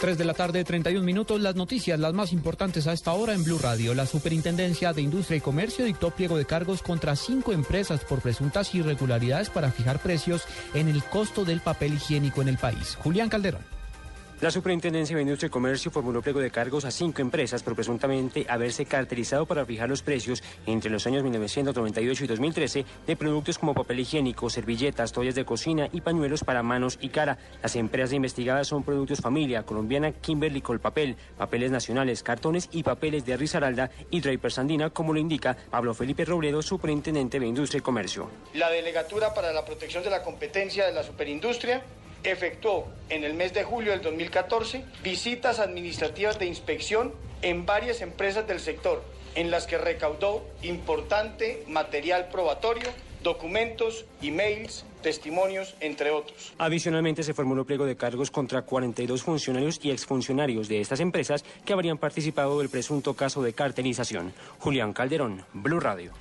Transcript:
3 de la tarde, 31 minutos. Las noticias, las más importantes a esta hora en Blue Radio. La Superintendencia de Industria y Comercio dictó pliego de cargos contra cinco empresas por presuntas irregularidades para fijar precios en el costo del papel higiénico en el país. Julián Calderón. La Superintendencia de Industria y Comercio formuló pliego de cargos a cinco empresas por presuntamente haberse caracterizado para fijar los precios entre los años 1998 y 2013 de productos como papel higiénico, servilletas, toallas de cocina y pañuelos para manos y cara. Las empresas investigadas son Productos Familia, Colombiana, Kimberly Colpapel, Papeles Nacionales, Cartones y Papeles de Risaralda y Draper Sandina, como lo indica Pablo Felipe Robledo, Superintendente de Industria y Comercio. La Delegatura para la Protección de la Competencia de la Superindustria efectuó en el mes de julio del 2014 visitas administrativas de inspección en varias empresas del sector, en las que recaudó importante material probatorio, documentos, emails, testimonios, entre otros. Adicionalmente, se formuló pliego de cargos contra 42 funcionarios y exfuncionarios de estas empresas que habrían participado del presunto caso de cartelización. Julián Calderón, Blue Radio.